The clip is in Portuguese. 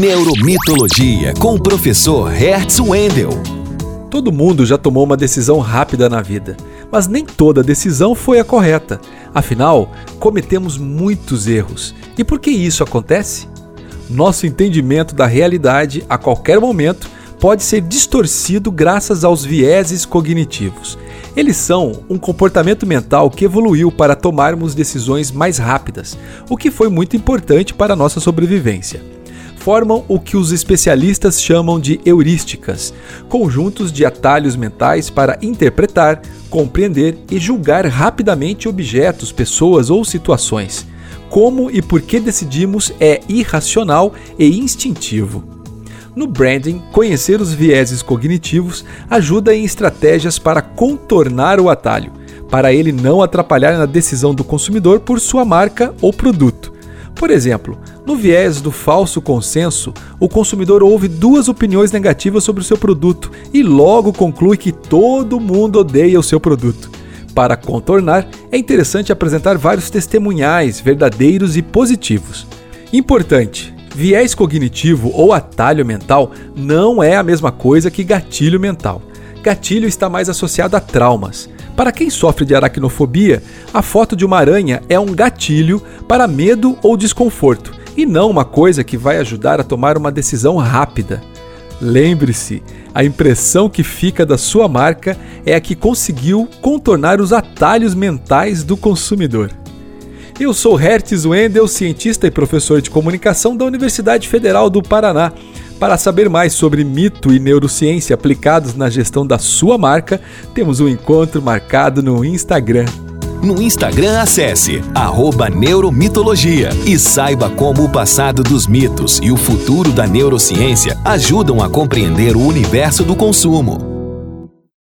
Neuromitologia com o professor Hertz Wendel. Todo mundo já tomou uma decisão rápida na vida, mas nem toda decisão foi a correta. Afinal, cometemos muitos erros. E por que isso acontece? Nosso entendimento da realidade a qualquer momento pode ser distorcido graças aos vieses cognitivos. Eles são um comportamento mental que evoluiu para tomarmos decisões mais rápidas, o que foi muito importante para a nossa sobrevivência. Formam o que os especialistas chamam de heurísticas, conjuntos de atalhos mentais para interpretar, compreender e julgar rapidamente objetos, pessoas ou situações. Como e por que decidimos é irracional e instintivo. No branding, conhecer os vieses cognitivos ajuda em estratégias para contornar o atalho, para ele não atrapalhar na decisão do consumidor por sua marca ou produto. Por exemplo, no viés do falso consenso, o consumidor ouve duas opiniões negativas sobre o seu produto e logo conclui que todo mundo odeia o seu produto. Para contornar, é interessante apresentar vários testemunhais verdadeiros e positivos. Importante: Viés cognitivo ou atalho mental não é a mesma coisa que gatilho mental. Gatilho está mais associado a traumas. Para quem sofre de aracnofobia, a foto de uma aranha é um gatilho para medo ou desconforto, e não uma coisa que vai ajudar a tomar uma decisão rápida. Lembre-se, a impressão que fica da sua marca é a que conseguiu contornar os atalhos mentais do consumidor. Eu sou Hertz Wendel, cientista e professor de comunicação da Universidade Federal do Paraná. Para saber mais sobre mito e neurociência aplicados na gestão da sua marca, temos um encontro marcado no Instagram. No Instagram, acesse Neuromitologia e saiba como o passado dos mitos e o futuro da neurociência ajudam a compreender o universo do consumo.